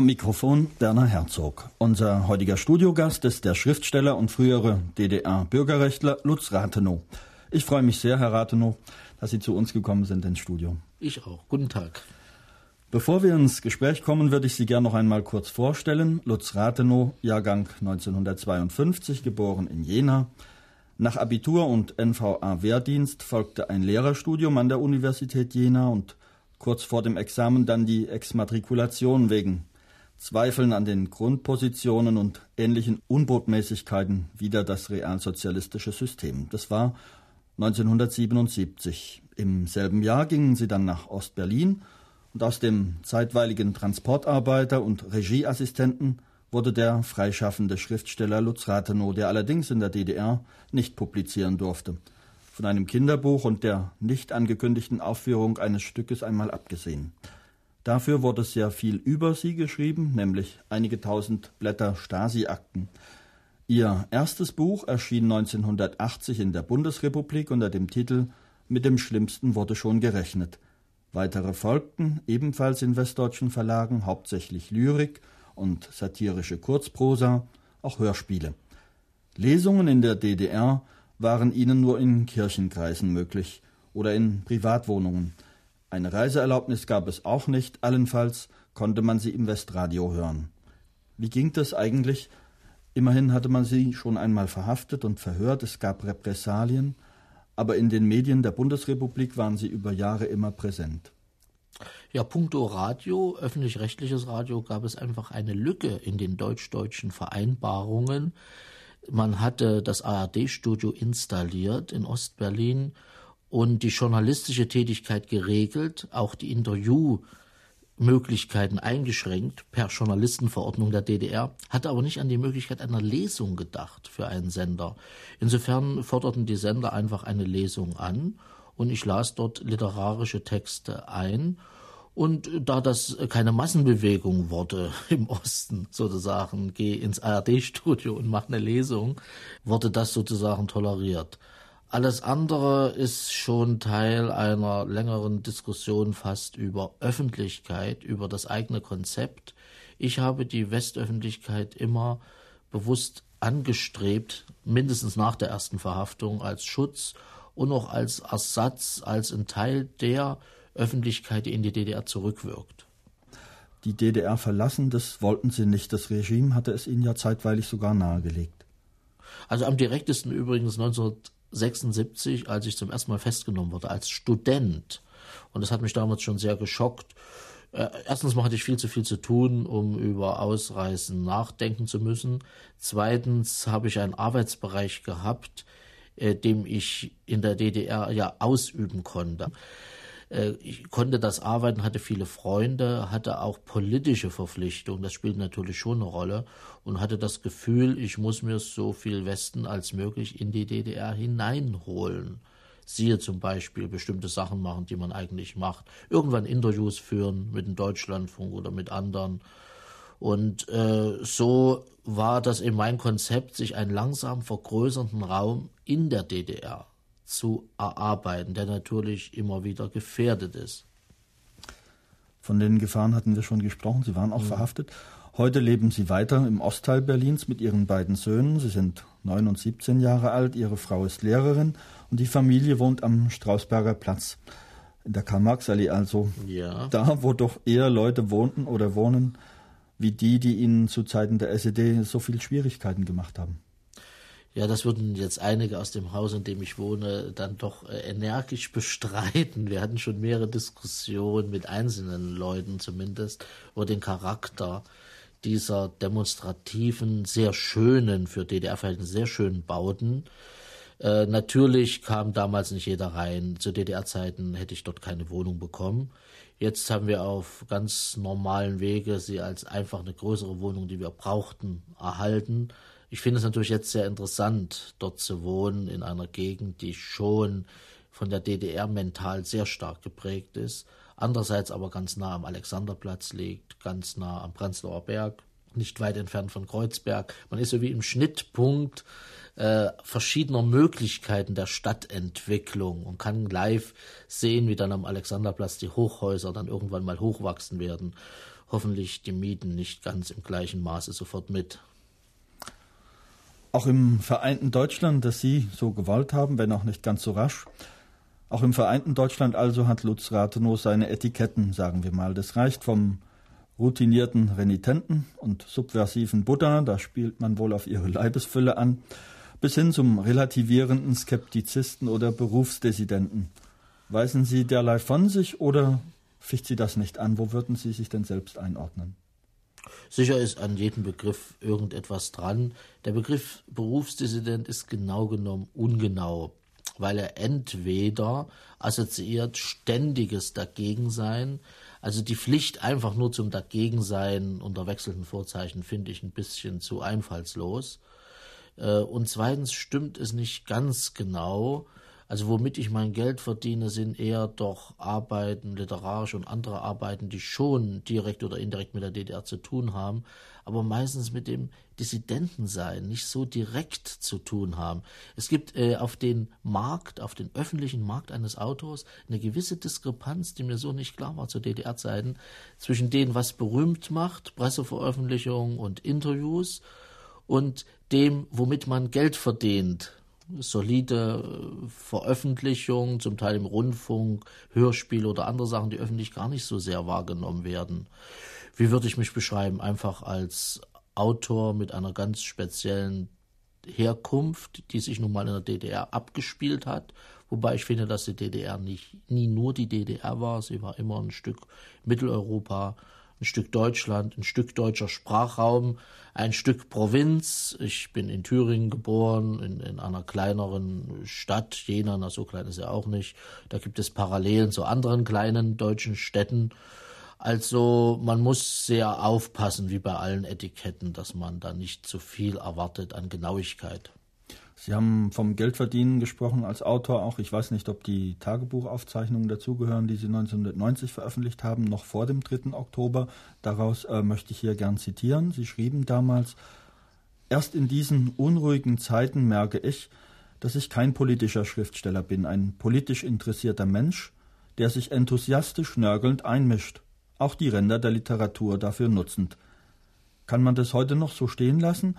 Am Mikrofon Werner Herzog. Unser heutiger Studiogast ist der Schriftsteller und frühere DDR-Bürgerrechtler Lutz Rathenow. Ich freue mich sehr, Herr Rathenow, dass Sie zu uns gekommen sind ins Studio. Ich auch. Guten Tag. Bevor wir ins Gespräch kommen, würde ich Sie gerne noch einmal kurz vorstellen. Lutz Rathenow, Jahrgang 1952, geboren in Jena. Nach Abitur und NVA-Wehrdienst folgte ein Lehrerstudium an der Universität Jena und kurz vor dem Examen dann die Exmatrikulation wegen Zweifeln an den Grundpositionen und ähnlichen Unbotmäßigkeiten wider das realsozialistische System. Das war 1977. Im selben Jahr gingen sie dann nach Ostberlin und aus dem zeitweiligen Transportarbeiter und Regieassistenten wurde der freischaffende Schriftsteller Lutz Rathenow, der allerdings in der DDR nicht publizieren durfte. Von einem Kinderbuch und der nicht angekündigten Aufführung eines Stückes einmal abgesehen. Dafür wurde sehr viel über sie geschrieben, nämlich einige tausend Blätter Stasi-Akten. Ihr erstes Buch erschien 1980 in der Bundesrepublik unter dem Titel Mit dem Schlimmsten wurde schon gerechnet. Weitere folgten, ebenfalls in westdeutschen Verlagen, hauptsächlich Lyrik und satirische Kurzprosa, auch Hörspiele. Lesungen in der DDR waren ihnen nur in Kirchenkreisen möglich oder in Privatwohnungen. Eine Reiseerlaubnis gab es auch nicht, allenfalls konnte man sie im Westradio hören. Wie ging das eigentlich? Immerhin hatte man sie schon einmal verhaftet und verhört, es gab Repressalien, aber in den Medien der Bundesrepublik waren sie über Jahre immer präsent. Ja, puncto Radio, öffentlich-rechtliches Radio, gab es einfach eine Lücke in den deutsch-deutschen Vereinbarungen. Man hatte das ARD-Studio installiert in Ostberlin und die journalistische Tätigkeit geregelt, auch die Interviewmöglichkeiten eingeschränkt per Journalistenverordnung der DDR, hatte aber nicht an die Möglichkeit einer Lesung gedacht für einen Sender. Insofern forderten die Sender einfach eine Lesung an und ich las dort literarische Texte ein und da das keine Massenbewegung wurde im Osten sozusagen, geh ins ARD-Studio und mach eine Lesung, wurde das sozusagen toleriert. Alles andere ist schon Teil einer längeren Diskussion fast über Öffentlichkeit, über das eigene Konzept. Ich habe die Westöffentlichkeit immer bewusst angestrebt, mindestens nach der ersten Verhaftung, als Schutz und auch als Ersatz, als ein Teil der Öffentlichkeit, die in die DDR zurückwirkt. Die DDR verlassen, das wollten sie nicht. Das Regime hatte es ihnen ja zeitweilig sogar nahegelegt. Also am direktesten übrigens 1976, als ich zum ersten Mal festgenommen wurde, als Student. Und das hat mich damals schon sehr geschockt. Äh, erstens mal hatte ich viel zu viel zu tun, um über Ausreisen nachdenken zu müssen. Zweitens habe ich einen Arbeitsbereich gehabt, äh, dem ich in der DDR ja ausüben konnte. Äh, ich konnte das arbeiten, hatte viele Freunde, hatte auch politische Verpflichtungen, das spielt natürlich schon eine Rolle und hatte das Gefühl, ich muss mir so viel Westen als möglich in die DDR hineinholen. Siehe zum Beispiel bestimmte Sachen machen, die man eigentlich macht. Irgendwann Interviews führen mit dem Deutschlandfunk oder mit anderen. Und äh, so war das eben mein Konzept, sich einen langsam vergrößernden Raum in der DDR zu erarbeiten, der natürlich immer wieder gefährdet ist. Von den Gefahren hatten wir schon gesprochen. Sie waren auch mhm. verhaftet. Heute leben Sie weiter im Ostteil Berlins mit Ihren beiden Söhnen. Sie sind neun und 17 Jahre alt. Ihre Frau ist Lehrerin und die Familie wohnt am Strausberger Platz. In der Karl-Marx-Allee also. Ja. Da, wo doch eher Leute wohnten oder wohnen, wie die, die Ihnen zu Zeiten der SED so viel Schwierigkeiten gemacht haben. Ja, das würden jetzt einige aus dem Haus, in dem ich wohne, dann doch äh, energisch bestreiten. Wir hatten schon mehrere Diskussionen mit einzelnen Leuten zumindest über den Charakter dieser demonstrativen, sehr schönen, für DDR-Verhältnisse sehr schönen Bauten. Äh, natürlich kam damals nicht jeder rein. Zu DDR-Zeiten hätte ich dort keine Wohnung bekommen. Jetzt haben wir auf ganz normalen Wege sie als einfach eine größere Wohnung, die wir brauchten, erhalten. Ich finde es natürlich jetzt sehr interessant, dort zu wohnen, in einer Gegend, die schon von der DDR mental sehr stark geprägt ist, andererseits aber ganz nah am Alexanderplatz liegt, ganz nah am Prenzlauer Berg, nicht weit entfernt von Kreuzberg. Man ist so wie im Schnittpunkt äh, verschiedener Möglichkeiten der Stadtentwicklung und kann live sehen, wie dann am Alexanderplatz die Hochhäuser dann irgendwann mal hochwachsen werden hoffentlich die Mieten nicht ganz im gleichen Maße sofort mit. Auch im vereinten Deutschland, das Sie so gewollt haben, wenn auch nicht ganz so rasch, auch im vereinten Deutschland also hat Lutz Rathenow seine Etiketten, sagen wir mal. Das reicht vom routinierten Renitenten und subversiven Buddha, da spielt man wohl auf ihre Leibesfülle an, bis hin zum relativierenden Skeptizisten oder Berufsdissidenten. Weisen Sie derlei von sich oder ficht Sie das nicht an? Wo würden Sie sich denn selbst einordnen? Sicher ist an jedem Begriff irgendetwas dran. Der Begriff Berufsdissident ist genau genommen ungenau, weil er entweder assoziiert ständiges Dagegensein, also die Pflicht einfach nur zum Dagegensein unter wechselnden Vorzeichen finde ich ein bisschen zu einfallslos. Äh, und zweitens stimmt es nicht ganz genau, also womit ich mein Geld verdiene, sind eher doch Arbeiten, literarische und andere Arbeiten, die schon direkt oder indirekt mit der DDR zu tun haben, aber meistens mit dem Dissidentensein nicht so direkt zu tun haben. Es gibt äh, auf den Markt, auf den öffentlichen Markt eines Autors eine gewisse Diskrepanz, die mir so nicht klar war zu DDR-Zeiten, zwischen dem, was berühmt macht, Presseveröffentlichungen und Interviews, und dem, womit man Geld verdient, solide äh, Veröffentlichungen, zum Teil im Rundfunk, Hörspiele oder andere Sachen, die öffentlich gar nicht so sehr wahrgenommen werden. Wie würde ich mich beschreiben? Einfach als Autor mit einer ganz speziellen Herkunft, die sich nun mal in der DDR abgespielt hat. Wobei ich finde, dass die DDR nicht, nie nur die DDR war, sie war immer ein Stück Mitteleuropa, ein Stück Deutschland, ein Stück deutscher Sprachraum, ein Stück Provinz. Ich bin in Thüringen geboren, in, in einer kleineren Stadt, Jena, na so klein ist er auch nicht. Da gibt es Parallelen zu anderen kleinen deutschen Städten. Also man muss sehr aufpassen, wie bei allen Etiketten, dass man da nicht zu viel erwartet an Genauigkeit. Sie haben vom Geldverdienen gesprochen als Autor auch. Ich weiß nicht, ob die Tagebuchaufzeichnungen dazugehören, die Sie 1990 veröffentlicht haben, noch vor dem 3. Oktober. Daraus äh, möchte ich hier gern zitieren. Sie schrieben damals, Erst in diesen unruhigen Zeiten merke ich, dass ich kein politischer Schriftsteller bin, ein politisch interessierter Mensch, der sich enthusiastisch nörgelnd einmischt, auch die Ränder der Literatur dafür nutzend. Kann man das heute noch so stehen lassen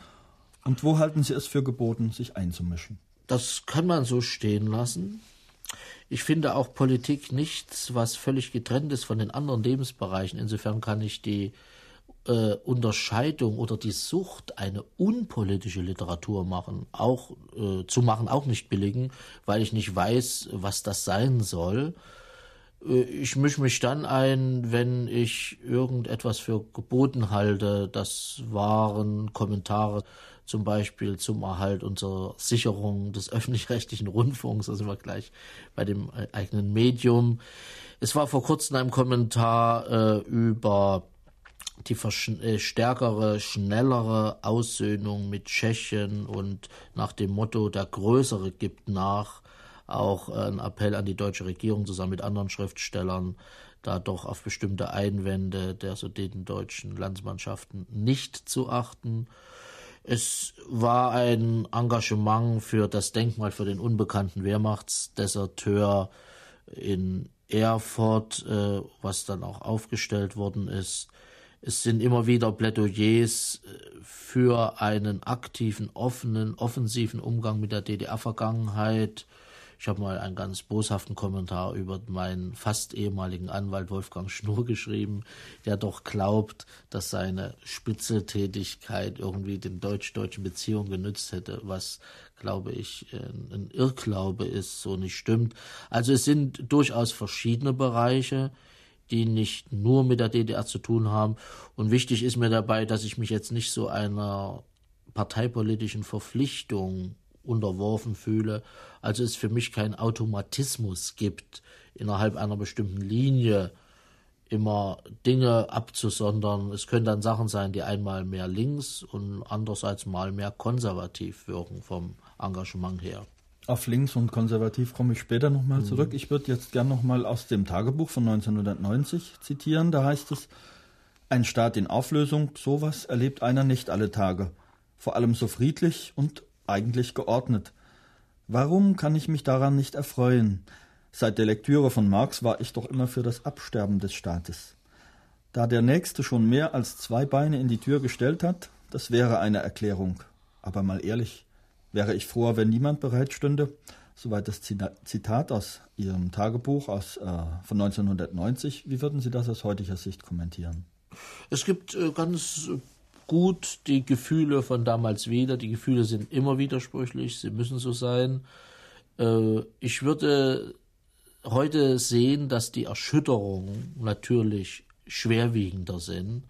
und wo halten Sie es für geboten, sich einzumischen? Das kann man so stehen lassen. Ich finde auch Politik nichts, was völlig getrennt ist von den anderen Lebensbereichen. Insofern kann ich die äh, Unterscheidung oder die Sucht, eine unpolitische Literatur machen, auch äh, zu machen, auch nicht billigen, weil ich nicht weiß, was das sein soll. Äh, ich mische mich dann ein, wenn ich irgendetwas für geboten halte. Das waren Kommentare zum Beispiel zum Erhalt unserer Sicherung des öffentlich-rechtlichen Rundfunks, da sind wir gleich bei dem eigenen Medium. Es war vor kurzem ein Kommentar äh, über die äh, stärkere, schnellere Aussöhnung mit Tschechien und nach dem Motto, der Größere gibt nach, auch ein Appell an die deutsche Regierung zusammen mit anderen Schriftstellern, da doch auf bestimmte Einwände der sudetendeutschen Landsmannschaften nicht zu achten. Es war ein Engagement für das Denkmal für den unbekannten Wehrmachtsdeserteur in Erfurt, äh, was dann auch aufgestellt worden ist. Es sind immer wieder Plädoyers äh, für einen aktiven, offenen, offensiven Umgang mit der DDR-Vergangenheit, ich habe mal einen ganz boshaften Kommentar über meinen fast ehemaligen Anwalt Wolfgang Schnur geschrieben, der doch glaubt, dass seine Spitzeltätigkeit irgendwie den deutsch-deutschen Beziehungen genützt hätte, was, glaube ich, ein Irrglaube ist, so nicht stimmt. Also es sind durchaus verschiedene Bereiche, die nicht nur mit der DDR zu tun haben. Und wichtig ist mir dabei, dass ich mich jetzt nicht so einer parteipolitischen Verpflichtung unterworfen fühle. Also es für mich keinen Automatismus gibt, innerhalb einer bestimmten Linie immer Dinge abzusondern. Es können dann Sachen sein, die einmal mehr links und andererseits mal mehr konservativ wirken vom Engagement her. Auf links und konservativ komme ich später nochmal mhm. zurück. Ich würde jetzt gern nochmal aus dem Tagebuch von 1990 zitieren. Da heißt es, ein Staat in Auflösung, sowas erlebt einer nicht alle Tage. Vor allem so friedlich und eigentlich geordnet. Warum kann ich mich daran nicht erfreuen? Seit der Lektüre von Marx war ich doch immer für das Absterben des Staates. Da der Nächste schon mehr als zwei Beine in die Tür gestellt hat, das wäre eine Erklärung. Aber mal ehrlich, wäre ich froher, wenn niemand bereit stünde? Soweit das Zitat aus Ihrem Tagebuch aus, äh, von 1990. Wie würden Sie das aus heutiger Sicht kommentieren? Es gibt äh, ganz gut die Gefühle von damals wieder. Die Gefühle sind immer widersprüchlich, sie müssen so sein. Äh, ich würde heute sehen, dass die Erschütterungen natürlich schwerwiegender sind,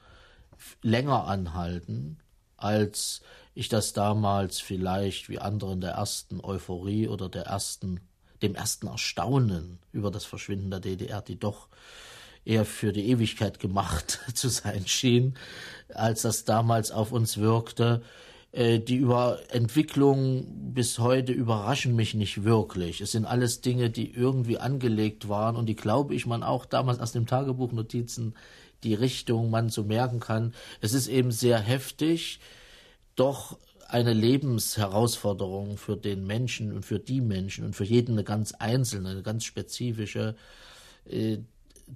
länger anhalten, als ich das damals vielleicht wie andere in der ersten Euphorie oder der ersten, dem ersten Erstaunen über das Verschwinden der DDR, die doch eher für die Ewigkeit gemacht zu sein schien, als das damals auf uns wirkte. Äh, die über Entwicklung bis heute überraschen mich nicht wirklich. Es sind alles Dinge, die irgendwie angelegt waren und die glaube ich man auch damals aus dem Tagebuchnotizen die Richtung man so merken kann. Es ist eben sehr heftig, doch eine Lebensherausforderung für den Menschen und für die Menschen und für jeden eine ganz einzelne, eine ganz spezifische, äh,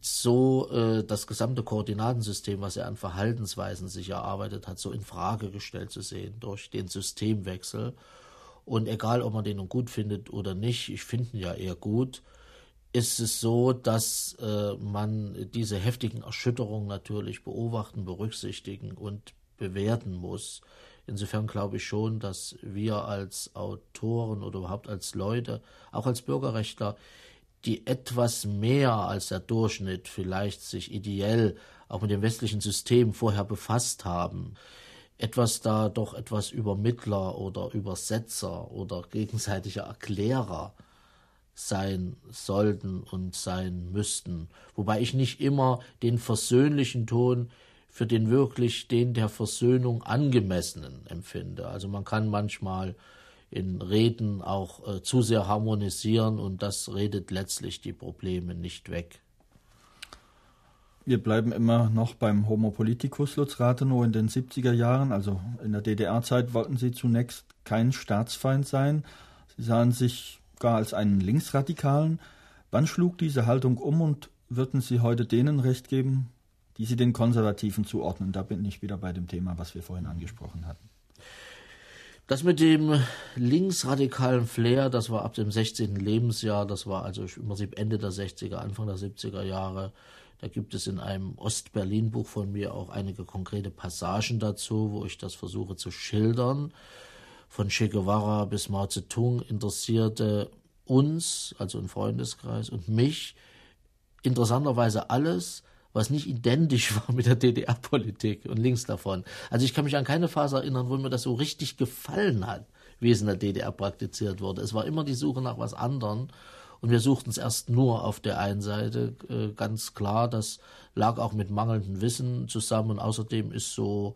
so äh, das gesamte Koordinatensystem, was er an Verhaltensweisen sich erarbeitet hat, so in Frage gestellt zu sehen durch den Systemwechsel. Und egal, ob man den nun gut findet oder nicht, ich finde ihn ja eher gut, ist es so, dass äh, man diese heftigen Erschütterungen natürlich beobachten, berücksichtigen und bewerten muss. Insofern glaube ich schon, dass wir als Autoren oder überhaupt als Leute, auch als Bürgerrechtler, die etwas mehr als der Durchschnitt vielleicht sich ideell auch mit dem westlichen System vorher befasst haben, etwas da doch etwas Übermittler oder Übersetzer oder gegenseitiger Erklärer sein sollten und sein müssten. Wobei ich nicht immer den versöhnlichen Ton für den wirklich den der Versöhnung angemessenen empfinde. Also man kann manchmal in Reden auch äh, zu sehr harmonisieren und das redet letztlich die Probleme nicht weg. Wir bleiben immer noch beim Homo politicus Lutz Rathenow in den 70er Jahren, also in der DDR-Zeit wollten Sie zunächst kein Staatsfeind sein. Sie sahen sich gar als einen Linksradikalen. Wann schlug diese Haltung um und würden Sie heute denen recht geben, die Sie den Konservativen zuordnen? Da bin ich wieder bei dem Thema, was wir vorhin angesprochen hatten. Das mit dem linksradikalen Flair, das war ab dem 16. Lebensjahr, das war also im Prinzip Ende der 60er, Anfang der 70er Jahre. Da gibt es in einem Ost-Berlin-Buch von mir auch einige konkrete Passagen dazu, wo ich das versuche zu schildern. Von Che Guevara bis Mao Zedong interessierte uns, also ein Freundeskreis, und mich interessanterweise alles, was nicht identisch war mit der DDR-Politik und links davon. Also ich kann mich an keine Phase erinnern, wo mir das so richtig gefallen hat, wie es in der DDR praktiziert wurde. Es war immer die Suche nach was anderem. Und wir suchten es erst nur auf der einen Seite äh, ganz klar. Das lag auch mit mangelndem Wissen zusammen. Außerdem ist so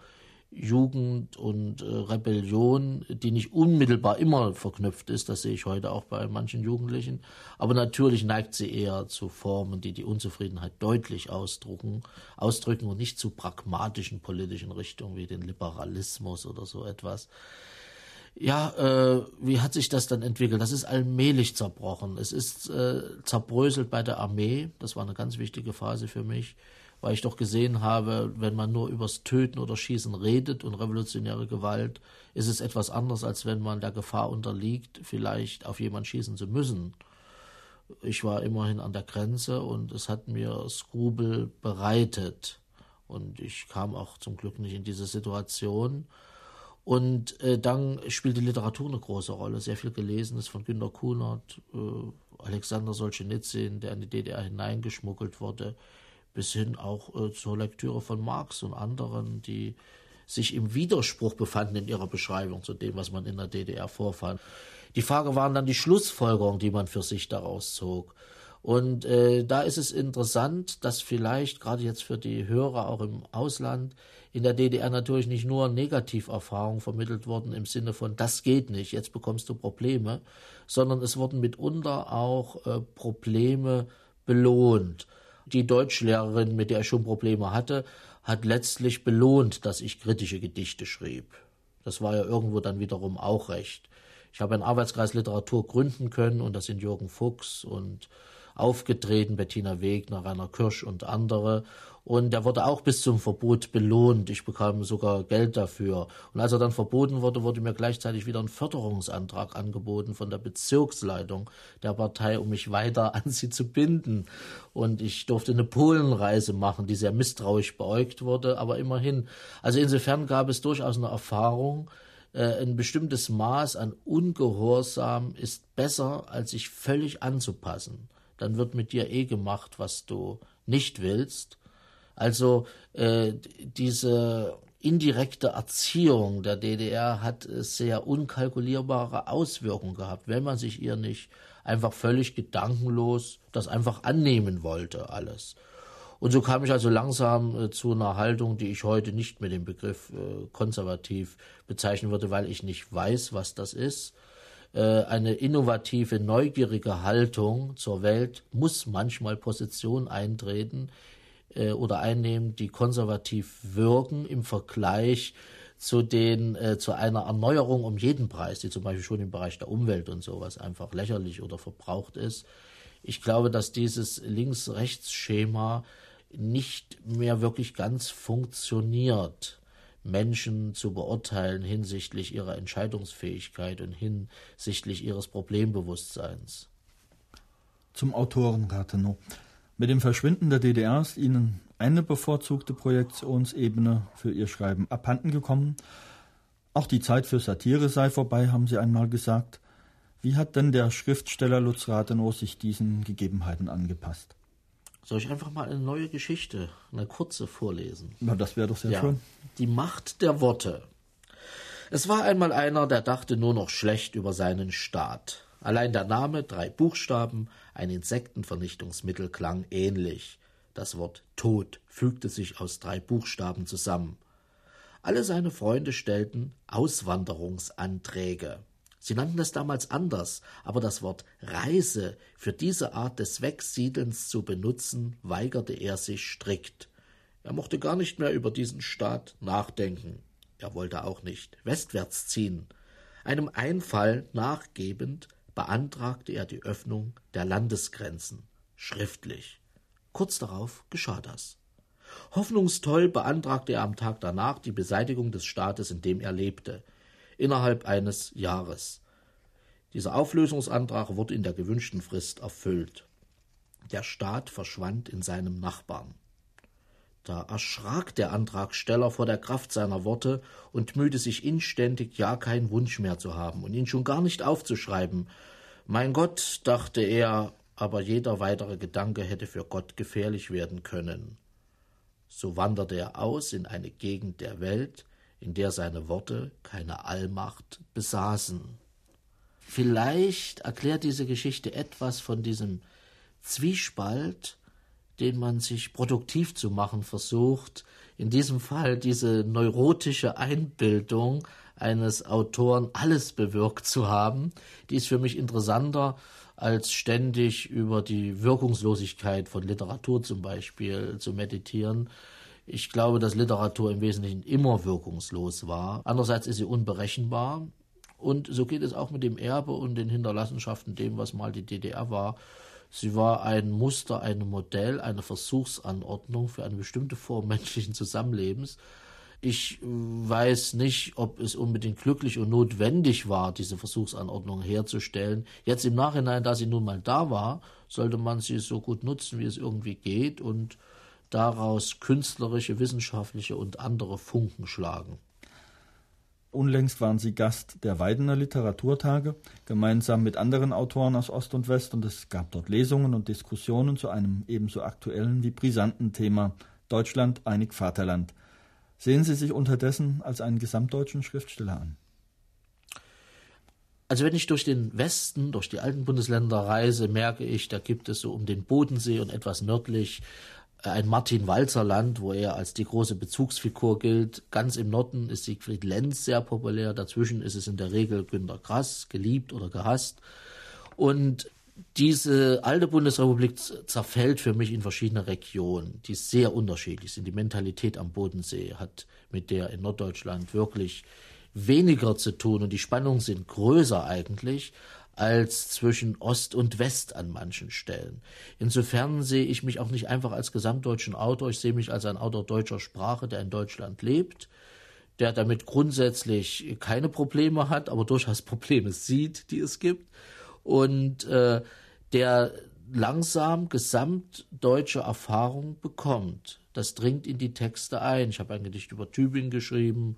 Jugend und äh, Rebellion, die nicht unmittelbar immer verknüpft ist, das sehe ich heute auch bei manchen Jugendlichen, aber natürlich neigt sie eher zu Formen, die die Unzufriedenheit deutlich ausdrücken, ausdrücken und nicht zu pragmatischen politischen Richtungen wie den Liberalismus oder so etwas. Ja, äh, wie hat sich das dann entwickelt? Das ist allmählich zerbrochen. Es ist äh, zerbröselt bei der Armee. Das war eine ganz wichtige Phase für mich weil ich doch gesehen habe, wenn man nur übers Töten oder Schießen redet und revolutionäre Gewalt, ist es etwas anderes, als wenn man der Gefahr unterliegt, vielleicht auf jemanden schießen zu müssen. Ich war immerhin an der Grenze und es hat mir Skrubel bereitet. Und ich kam auch zum Glück nicht in diese Situation. Und äh, dann spielt die Literatur eine große Rolle. Sehr viel gelesen ist von Günter Kunert, äh, Alexander Solzhenitsyn, der in die DDR hineingeschmuggelt wurde bis hin auch äh, zur Lektüre von Marx und anderen, die sich im Widerspruch befanden in ihrer Beschreibung zu dem, was man in der DDR vorfand. Die Frage waren dann die Schlussfolgerungen, die man für sich daraus zog. Und äh, da ist es interessant, dass vielleicht gerade jetzt für die Hörer auch im Ausland in der DDR natürlich nicht nur Negativerfahrungen vermittelt wurden im Sinne von das geht nicht, jetzt bekommst du Probleme, sondern es wurden mitunter auch äh, Probleme belohnt die Deutschlehrerin, mit der ich schon Probleme hatte, hat letztlich belohnt, dass ich kritische Gedichte schrieb. Das war ja irgendwo dann wiederum auch recht. Ich habe einen Arbeitskreis Literatur gründen können und das sind Jürgen Fuchs und aufgetreten, Bettina Wegner, Rainer Kirsch und andere. Und er wurde auch bis zum Verbot belohnt. Ich bekam sogar Geld dafür. Und als er dann verboten wurde, wurde mir gleichzeitig wieder ein Förderungsantrag angeboten von der Bezirksleitung der Partei, um mich weiter an sie zu binden. Und ich durfte eine Polenreise machen, die sehr misstrauisch beäugt wurde, aber immerhin. Also insofern gab es durchaus eine Erfahrung, äh, ein bestimmtes Maß an Ungehorsam ist besser, als sich völlig anzupassen. Dann wird mit dir eh gemacht, was du nicht willst. Also äh, diese indirekte Erziehung der DDR hat sehr unkalkulierbare Auswirkungen gehabt, wenn man sich ihr nicht einfach völlig gedankenlos das einfach annehmen wollte, alles. Und so kam ich also langsam äh, zu einer Haltung, die ich heute nicht mit dem Begriff äh, konservativ bezeichnen würde, weil ich nicht weiß, was das ist. Äh, eine innovative, neugierige Haltung zur Welt muss manchmal Position eintreten, äh, oder einnehmen, die konservativ wirken im Vergleich zu den äh, zu einer Erneuerung um jeden Preis, die zum Beispiel schon im Bereich der Umwelt und sowas einfach lächerlich oder verbraucht ist. Ich glaube, dass dieses Links-Rechts-Schema nicht mehr wirklich ganz funktioniert, Menschen zu beurteilen hinsichtlich ihrer Entscheidungsfähigkeit und hinsichtlich ihres Problembewusstseins. Zum Autoren Rathenow. Mit dem Verschwinden der DDR ist ihnen eine bevorzugte Projektionsebene für ihr Schreiben abhanden gekommen. Auch die Zeit für Satire sei vorbei, haben sie einmal gesagt. Wie hat denn der Schriftsteller Lutz Rathenow sich diesen Gegebenheiten angepasst? Soll ich einfach mal eine neue Geschichte, eine kurze vorlesen? Na, das wäre doch sehr ja. schön. Die Macht der Worte. Es war einmal einer, der dachte nur noch schlecht über seinen Staat. Allein der Name, drei Buchstaben, ein Insektenvernichtungsmittel klang ähnlich. Das Wort Tod fügte sich aus drei Buchstaben zusammen. Alle seine Freunde stellten Auswanderungsanträge. Sie nannten es damals anders, aber das Wort Reise für diese Art des Wegsiedelns zu benutzen, weigerte er sich strikt. Er mochte gar nicht mehr über diesen Staat nachdenken. Er wollte auch nicht westwärts ziehen. Einem Einfall nachgebend beantragte er die Öffnung der Landesgrenzen schriftlich. Kurz darauf geschah das. Hoffnungstoll beantragte er am Tag danach die Beseitigung des Staates, in dem er lebte, innerhalb eines Jahres. Dieser Auflösungsantrag wurde in der gewünschten Frist erfüllt. Der Staat verschwand in seinem Nachbarn. Da erschrak der Antragsteller vor der Kraft seiner Worte und mühte sich inständig, ja keinen Wunsch mehr zu haben und ihn schon gar nicht aufzuschreiben. Mein Gott, dachte er, aber jeder weitere Gedanke hätte für Gott gefährlich werden können. So wanderte er aus in eine Gegend der Welt, in der seine Worte keine Allmacht besaßen. Vielleicht erklärt diese Geschichte etwas von diesem Zwiespalt, den man sich produktiv zu machen versucht. In diesem Fall diese neurotische Einbildung eines Autoren, alles bewirkt zu haben, die ist für mich interessanter als ständig über die Wirkungslosigkeit von Literatur zum Beispiel zu meditieren. Ich glaube, dass Literatur im Wesentlichen immer wirkungslos war. Andererseits ist sie unberechenbar. Und so geht es auch mit dem Erbe und den Hinterlassenschaften, dem, was mal die DDR war. Sie war ein Muster, ein Modell, eine Versuchsanordnung für eine bestimmte Form menschlichen Zusammenlebens. Ich weiß nicht, ob es unbedingt glücklich und notwendig war, diese Versuchsanordnung herzustellen. Jetzt im Nachhinein, da sie nun mal da war, sollte man sie so gut nutzen, wie es irgendwie geht und daraus künstlerische, wissenschaftliche und andere Funken schlagen. Unlängst waren sie Gast der Weidener Literaturtage, gemeinsam mit anderen Autoren aus Ost und West, und es gab dort Lesungen und Diskussionen zu einem ebenso aktuellen wie brisanten Thema Deutschland, einig Vaterland. Sehen Sie sich unterdessen als einen gesamtdeutschen Schriftsteller an? Also wenn ich durch den Westen, durch die alten Bundesländer reise, merke ich, da gibt es so um den Bodensee und etwas nördlich ein Martin Walzer Land, wo er als die große Bezugsfigur gilt. Ganz im Norden ist Siegfried Lenz sehr populär, dazwischen ist es in der Regel Günter Grass, geliebt oder gehasst. Und diese alte Bundesrepublik zerfällt für mich in verschiedene Regionen, die sehr unterschiedlich sind. Die Mentalität am Bodensee hat mit der in Norddeutschland wirklich weniger zu tun und die Spannungen sind größer eigentlich als zwischen Ost und West an manchen Stellen. Insofern sehe ich mich auch nicht einfach als gesamtdeutschen Autor, ich sehe mich als ein Autor deutscher Sprache, der in Deutschland lebt, der damit grundsätzlich keine Probleme hat, aber durchaus Probleme sieht, die es gibt und äh, der langsam gesamtdeutsche Erfahrung bekommt. Das dringt in die Texte ein. Ich habe ein Gedicht über Tübingen geschrieben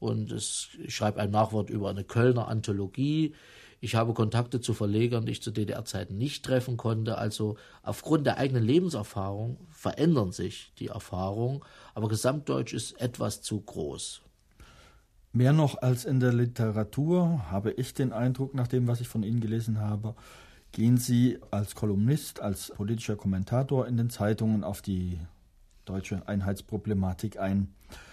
und es, ich schreibe ein Nachwort über eine Kölner Anthologie. Ich habe Kontakte zu Verlegern, die ich zu DDR-Zeiten nicht treffen konnte. Also aufgrund der eigenen Lebenserfahrung verändern sich die Erfahrungen, aber Gesamtdeutsch ist etwas zu groß. Mehr noch als in der Literatur habe ich den Eindruck, nach dem, was ich von Ihnen gelesen habe, gehen Sie als Kolumnist, als politischer Kommentator in den Zeitungen auf die deutsche Einheitsproblematik ein.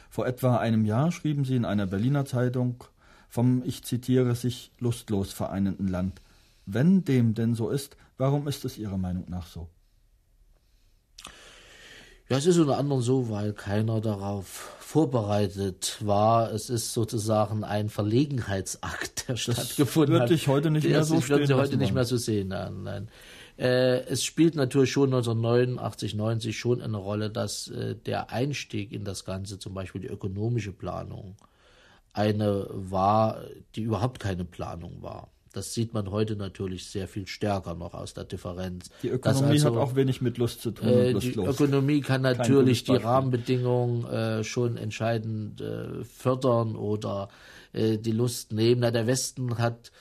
Vor etwa einem Jahr schrieben Sie in einer Berliner Zeitung vom, ich zitiere, sich lustlos vereinenden Land. Wenn dem denn so ist, warum ist es Ihrer Meinung nach so? Ja, es ist unter anderem so, weil keiner darauf vorbereitet war. Es ist sozusagen ein Verlegenheitsakt, der stattgefunden hat. Ich heute nicht mehr so stehen wird Sie heute nicht mehr so sehen. Nein, nein. Äh, es spielt natürlich schon 1989, 90 schon eine Rolle, dass äh, der Einstieg in das Ganze, zum Beispiel die ökonomische Planung, eine war, die überhaupt keine Planung war. Das sieht man heute natürlich sehr viel stärker noch aus der Differenz. Die Ökonomie also, hat auch wenig mit Lust zu tun. Äh, die Ökonomie kann natürlich die Rahmenbedingungen äh, schon entscheidend äh, fördern oder äh, die Lust nehmen. Na, der Westen hat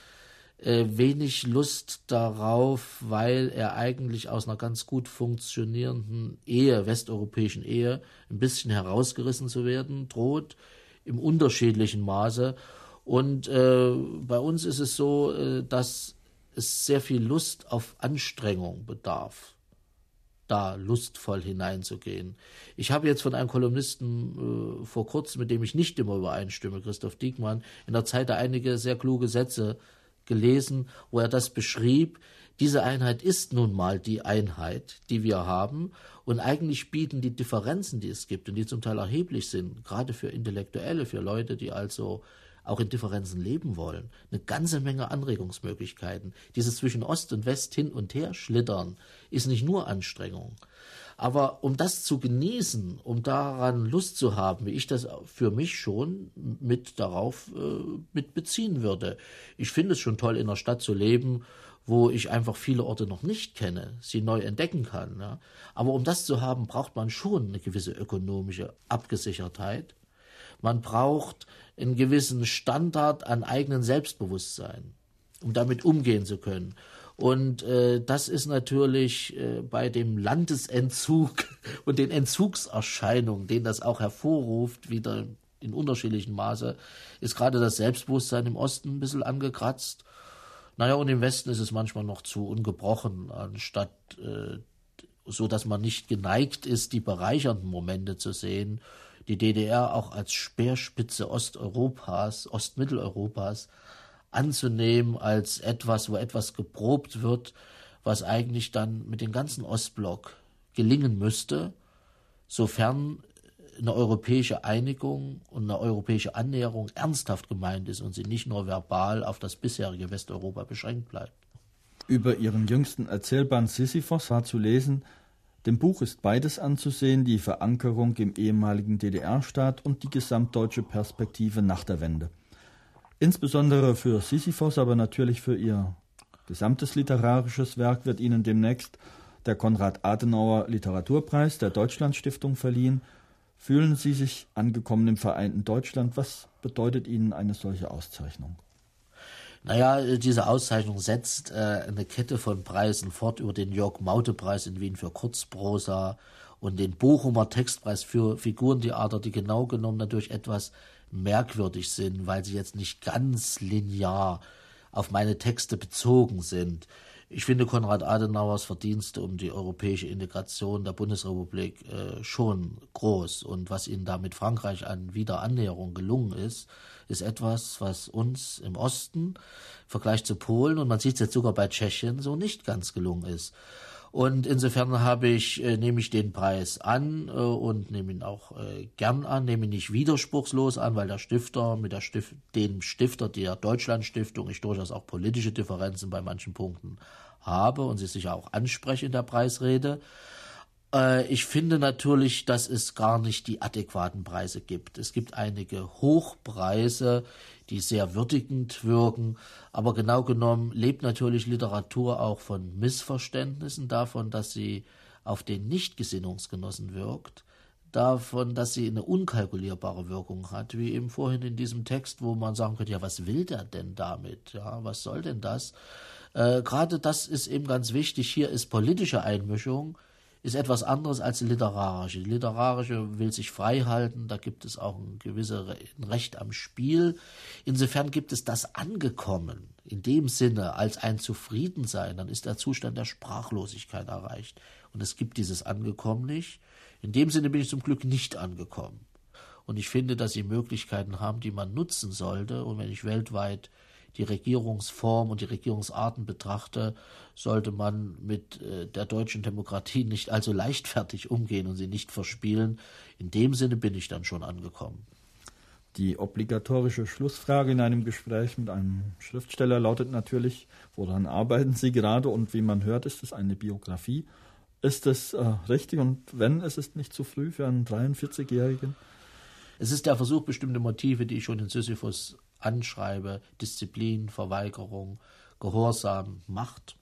äh, wenig Lust darauf, weil er eigentlich aus einer ganz gut funktionierenden Ehe, westeuropäischen Ehe, ein bisschen herausgerissen zu werden droht, im unterschiedlichen Maße. Und äh, bei uns ist es so, äh, dass es sehr viel Lust auf Anstrengung bedarf, da lustvoll hineinzugehen. Ich habe jetzt von einem Kolumnisten äh, vor kurzem, mit dem ich nicht immer übereinstimme, Christoph Diekmann, in der Zeit einige sehr kluge Sätze gelesen, wo er das beschrieb. Diese Einheit ist nun mal die Einheit, die wir haben. Und eigentlich bieten die Differenzen, die es gibt und die zum Teil erheblich sind, gerade für Intellektuelle, für Leute, die also auch in Differenzen leben wollen, eine ganze Menge Anregungsmöglichkeiten. Dieses zwischen Ost und West hin und her schlittern ist nicht nur Anstrengung. Aber um das zu genießen, um daran Lust zu haben, wie ich das für mich schon mit darauf äh, mit beziehen würde. Ich finde es schon toll, in einer Stadt zu leben, wo ich einfach viele Orte noch nicht kenne, sie neu entdecken kann. Ja. Aber um das zu haben, braucht man schon eine gewisse ökonomische Abgesichertheit. Man braucht einen gewissen Standard an eigenen Selbstbewusstsein, um damit umgehen zu können. Und äh, das ist natürlich äh, bei dem Landesentzug und den Entzugserscheinungen, den das auch hervorruft, wieder in unterschiedlichem Maße, ist gerade das Selbstbewusstsein im Osten ein bisschen angekratzt. Naja, und im Westen ist es manchmal noch zu ungebrochen, anstatt äh, so dass man nicht geneigt ist, die bereichernden Momente zu sehen die DDR auch als Speerspitze Osteuropas, Ostmitteleuropas anzunehmen als etwas, wo etwas geprobt wird, was eigentlich dann mit dem ganzen Ostblock gelingen müsste, sofern eine europäische Einigung und eine europäische Annäherung ernsthaft gemeint ist und sie nicht nur verbal auf das bisherige Westeuropa beschränkt bleibt. Über ihren jüngsten Erzählband Sisyphos war zu lesen, dem Buch ist beides anzusehen, die Verankerung im ehemaligen DDR-Staat und die gesamtdeutsche Perspektive nach der Wende. Insbesondere für Sisyphos, aber natürlich für ihr gesamtes literarisches Werk wird Ihnen demnächst der Konrad-Adenauer Literaturpreis der Deutschlandstiftung verliehen. Fühlen Sie sich angekommen im vereinten Deutschland? Was bedeutet Ihnen eine solche Auszeichnung? Naja, diese Auszeichnung setzt äh, eine Kette von Preisen fort über den Jörg-Maute-Preis in Wien für Kurzprosa und den Bochumer Textpreis für Figurentheater, die genau genommen natürlich etwas merkwürdig sind, weil sie jetzt nicht ganz linear auf meine Texte bezogen sind. Ich finde Konrad Adenauers Verdienste um die europäische Integration der Bundesrepublik äh, schon groß. Und was ihnen da mit Frankreich an Wiederannäherung gelungen ist, ist etwas, was uns im Osten im Vergleich zu Polen und man sieht es jetzt sogar bei Tschechien so nicht ganz gelungen ist. Und insofern habe ich, äh, nehme ich den Preis an äh, und nehme ihn auch äh, gern an, nehme ihn nicht widerspruchslos an, weil der Stifter mit der Stift, dem Stifter der Deutschlandstiftung ich durchaus auch politische Differenzen bei manchen Punkten habe und sie sich auch anspreche in der Preisrede. Ich finde natürlich, dass es gar nicht die adäquaten Preise gibt. Es gibt einige Hochpreise, die sehr würdigend wirken, aber genau genommen lebt natürlich Literatur auch von Missverständnissen, davon, dass sie auf den Nichtgesinnungsgenossen wirkt, davon, dass sie eine unkalkulierbare Wirkung hat, wie eben vorhin in diesem Text, wo man sagen könnte, ja, was will der denn damit? Ja, was soll denn das? Äh, Gerade das ist eben ganz wichtig. Hier ist politische Einmischung, ist etwas anderes als die literarische. Die literarische will sich frei halten, da gibt es auch ein gewisses Recht am Spiel. Insofern gibt es das Angekommen in dem Sinne als ein Zufriedensein, dann ist der Zustand der Sprachlosigkeit erreicht. Und es gibt dieses Angekommen nicht. In dem Sinne bin ich zum Glück nicht angekommen. Und ich finde, dass sie Möglichkeiten haben, die man nutzen sollte. Und wenn ich weltweit die Regierungsform und die Regierungsarten betrachte, sollte man mit äh, der deutschen Demokratie nicht allzu leichtfertig umgehen und sie nicht verspielen. In dem Sinne bin ich dann schon angekommen. Die obligatorische Schlussfrage in einem Gespräch mit einem Schriftsteller lautet natürlich, woran arbeiten Sie gerade und wie man hört, ist es eine Biografie. Ist das äh, richtig und wenn, ist es nicht zu früh für einen 43-Jährigen? Es ist der Versuch, bestimmte Motive, die ich schon in Sisyphus anschreibe, Disziplin, Verweigerung, Gehorsam, Macht,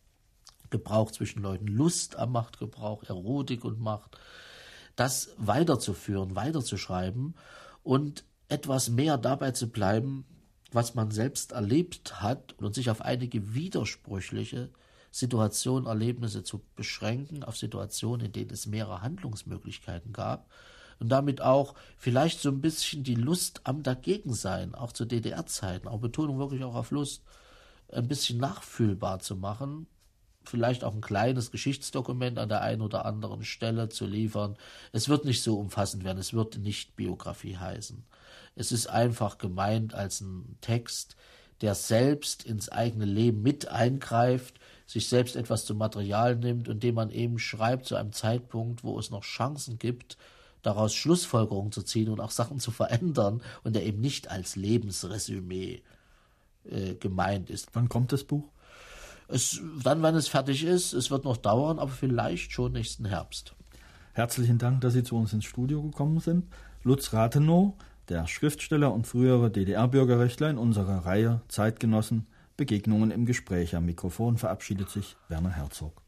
Gebrauch zwischen Leuten, Lust am Machtgebrauch, Erotik und Macht, das weiterzuführen, weiterzuschreiben und etwas mehr dabei zu bleiben, was man selbst erlebt hat und sich auf einige widersprüchliche Situationen, Erlebnisse zu beschränken, auf Situationen, in denen es mehrere Handlungsmöglichkeiten gab und damit auch vielleicht so ein bisschen die Lust am Dagegensein, auch zu DDR-Zeiten, auch Betonung wirklich auch auf Lust, ein bisschen nachfühlbar zu machen, vielleicht auch ein kleines Geschichtsdokument an der einen oder anderen Stelle zu liefern. Es wird nicht so umfassend werden, es wird nicht Biografie heißen. Es ist einfach gemeint als ein Text, der selbst ins eigene Leben mit eingreift, sich selbst etwas zum Material nimmt und dem man eben schreibt zu einem Zeitpunkt, wo es noch Chancen gibt, daraus Schlussfolgerungen zu ziehen und auch Sachen zu verändern und der eben nicht als Lebensresümee äh, gemeint ist. Wann kommt das Buch? Es, dann, wenn es fertig ist. Es wird noch dauern, aber vielleicht schon nächsten Herbst. Herzlichen Dank, dass Sie zu uns ins Studio gekommen sind. Lutz Rathenow, der Schriftsteller und frühere DDR-Bürgerrechtler in unserer Reihe Zeitgenossen Begegnungen im Gespräch. Am Mikrofon verabschiedet sich Werner Herzog.